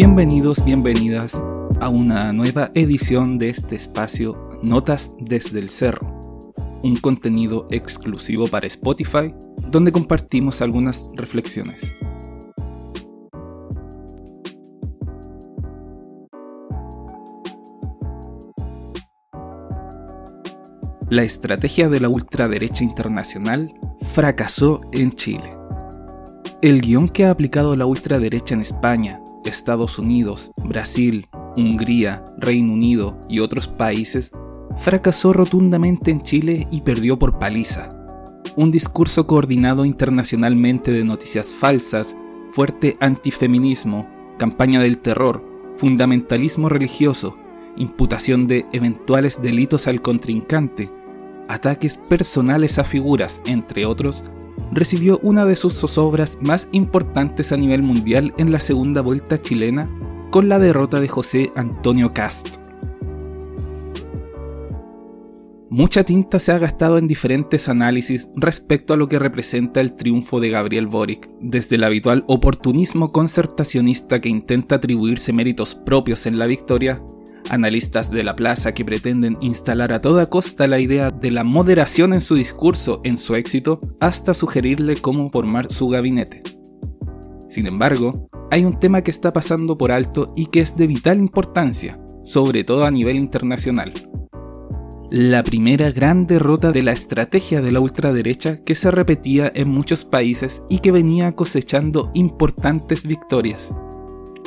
Bienvenidos, bienvenidas a una nueva edición de este espacio Notas desde el Cerro, un contenido exclusivo para Spotify donde compartimos algunas reflexiones. La estrategia de la ultraderecha internacional fracasó en Chile. El guion que ha aplicado la ultraderecha en España, Estados Unidos, Brasil, Hungría, Reino Unido y otros países fracasó rotundamente en Chile y perdió por paliza. Un discurso coordinado internacionalmente de noticias falsas, fuerte antifeminismo, campaña del terror, fundamentalismo religioso, imputación de eventuales delitos al contrincante, ataques personales a figuras, entre otros, recibió una de sus zozobras más importantes a nivel mundial en la segunda vuelta chilena con la derrota de José Antonio Cast. Mucha tinta se ha gastado en diferentes análisis respecto a lo que representa el triunfo de Gabriel Boric, desde el habitual oportunismo concertacionista que intenta atribuirse méritos propios en la victoria, analistas de la plaza que pretenden instalar a toda costa la idea de la moderación en su discurso en su éxito, hasta sugerirle cómo formar su gabinete. Sin embargo, hay un tema que está pasando por alto y que es de vital importancia, sobre todo a nivel internacional. La primera gran derrota de la estrategia de la ultraderecha que se repetía en muchos países y que venía cosechando importantes victorias.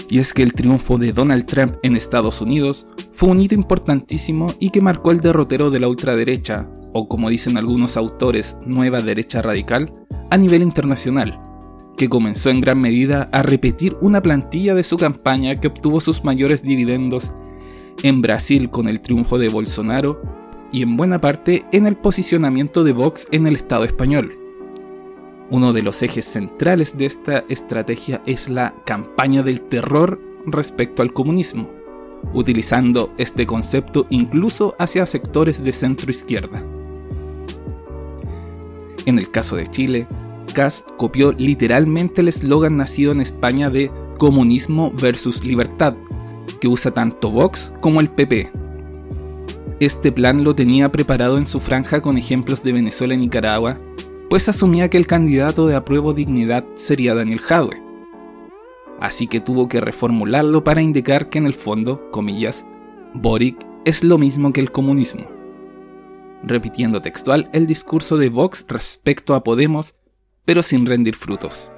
Y es que el triunfo de Donald Trump en Estados Unidos fue un hito importantísimo y que marcó el derrotero de la ultraderecha, o como dicen algunos autores, nueva derecha radical, a nivel internacional, que comenzó en gran medida a repetir una plantilla de su campaña que obtuvo sus mayores dividendos en Brasil con el triunfo de Bolsonaro y en buena parte en el posicionamiento de Vox en el Estado español. Uno de los ejes centrales de esta estrategia es la campaña del terror respecto al comunismo, utilizando este concepto incluso hacia sectores de centro izquierda. En el caso de Chile, Cast copió literalmente el eslogan nacido en España de comunismo versus libertad, que usa tanto Vox como el PP. Este plan lo tenía preparado en su franja con ejemplos de Venezuela y Nicaragua, pues asumía que el candidato de apruebo dignidad sería Daniel Jadwe. Así que tuvo que reformularlo para indicar que en el fondo, comillas, Boric es lo mismo que el comunismo. Repitiendo textual el discurso de Vox respecto a Podemos pero sin rendir frutos.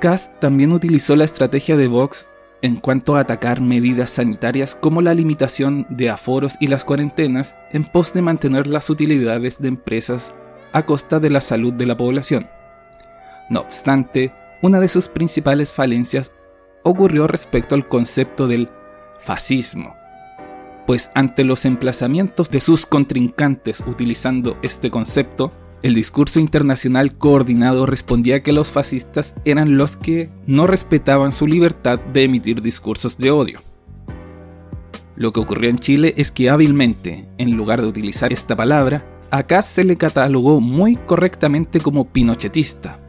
Cast también utilizó la estrategia de Vox en cuanto a atacar medidas sanitarias como la limitación de aforos y las cuarentenas en pos de mantener las utilidades de empresas a costa de la salud de la población. No obstante, una de sus principales falencias ocurrió respecto al concepto del fascismo, pues ante los emplazamientos de sus contrincantes utilizando este concepto, el discurso internacional coordinado respondía que los fascistas eran los que no respetaban su libertad de emitir discursos de odio. Lo que ocurrió en Chile es que hábilmente, en lugar de utilizar esta palabra, acá se le catalogó muy correctamente como pinochetista.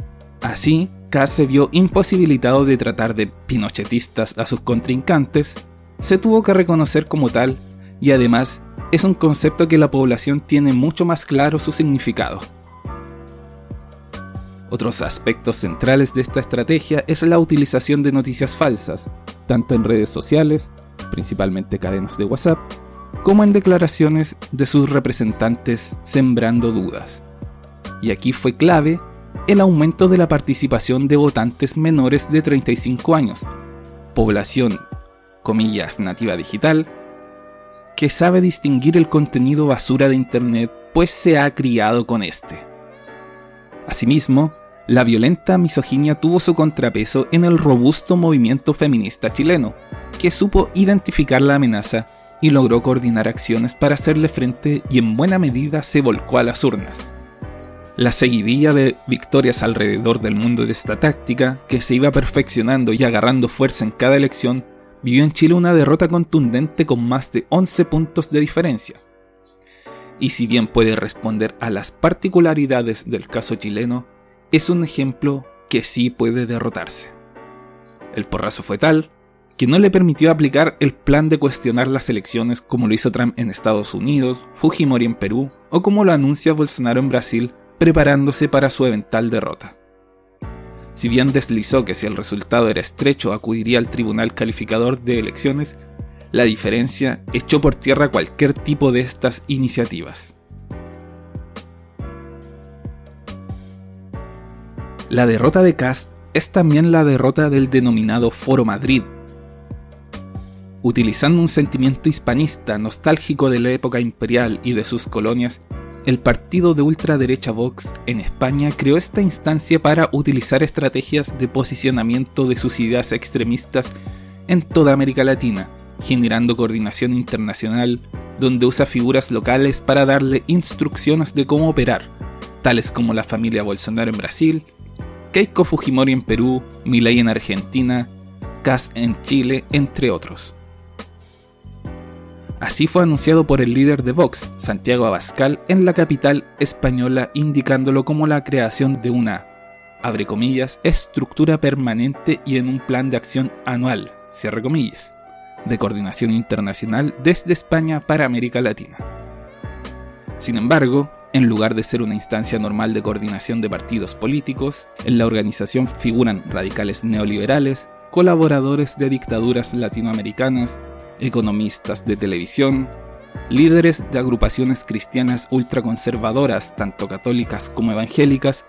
Así, Kass se vio imposibilitado de tratar de pinochetistas a sus contrincantes, se tuvo que reconocer como tal y además es un concepto que la población tiene mucho más claro su significado. Otros aspectos centrales de esta estrategia es la utilización de noticias falsas, tanto en redes sociales, principalmente cadenas de WhatsApp, como en declaraciones de sus representantes sembrando dudas. Y aquí fue clave el aumento de la participación de votantes menores de 35 años, población, comillas, nativa digital, que sabe distinguir el contenido basura de Internet, pues se ha criado con este. Asimismo, la violenta misoginia tuvo su contrapeso en el robusto movimiento feminista chileno, que supo identificar la amenaza y logró coordinar acciones para hacerle frente y en buena medida se volcó a las urnas. La seguidilla de victorias alrededor del mundo de esta táctica, que se iba perfeccionando y agarrando fuerza en cada elección, vivió en Chile una derrota contundente con más de 11 puntos de diferencia. Y si bien puede responder a las particularidades del caso chileno, es un ejemplo que sí puede derrotarse. El porrazo fue tal que no le permitió aplicar el plan de cuestionar las elecciones como lo hizo Trump en Estados Unidos, Fujimori en Perú o como lo anuncia Bolsonaro en Brasil, preparándose para su eventual derrota. Si bien deslizó que si el resultado era estrecho acudiría al tribunal calificador de elecciones, la diferencia echó por tierra cualquier tipo de estas iniciativas. La derrota de Cast es también la derrota del denominado Foro Madrid. Utilizando un sentimiento hispanista nostálgico de la época imperial y de sus colonias, el partido de ultraderecha Vox en España creó esta instancia para utilizar estrategias de posicionamiento de sus ideas extremistas en toda América Latina, generando coordinación internacional, donde usa figuras locales para darle instrucciones de cómo operar, tales como la familia Bolsonaro en Brasil, Keiko Fujimori en Perú, Milei en Argentina, Kass en Chile, entre otros. Así fue anunciado por el líder de Vox, Santiago Abascal, en la capital española, indicándolo como la creación de una, abre comillas, estructura permanente y en un plan de acción anual, cierre comillas, de coordinación internacional desde España para América Latina. Sin embargo, en lugar de ser una instancia normal de coordinación de partidos políticos, en la organización figuran radicales neoliberales, colaboradores de dictaduras latinoamericanas, economistas de televisión, líderes de agrupaciones cristianas ultraconservadoras, tanto católicas como evangélicas,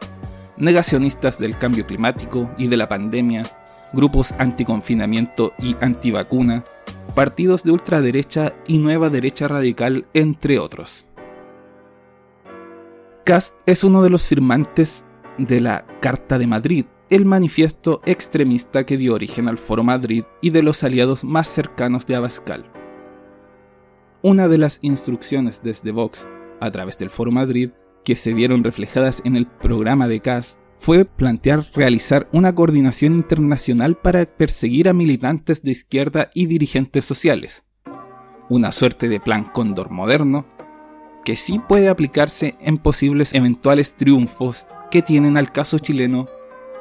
negacionistas del cambio climático y de la pandemia, grupos anticonfinamiento y antivacuna, partidos de ultraderecha y nueva derecha radical, entre otros. Cast es uno de los firmantes de la Carta de Madrid, el manifiesto extremista que dio origen al Foro Madrid y de los aliados más cercanos de Abascal. Una de las instrucciones desde Vox, a través del Foro Madrid, que se vieron reflejadas en el programa de Cast, fue plantear realizar una coordinación internacional para perseguir a militantes de izquierda y dirigentes sociales. Una suerte de plan cóndor moderno que sí puede aplicarse en posibles eventuales triunfos que tienen al caso chileno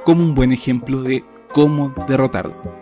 como un buen ejemplo de cómo derrotarlo.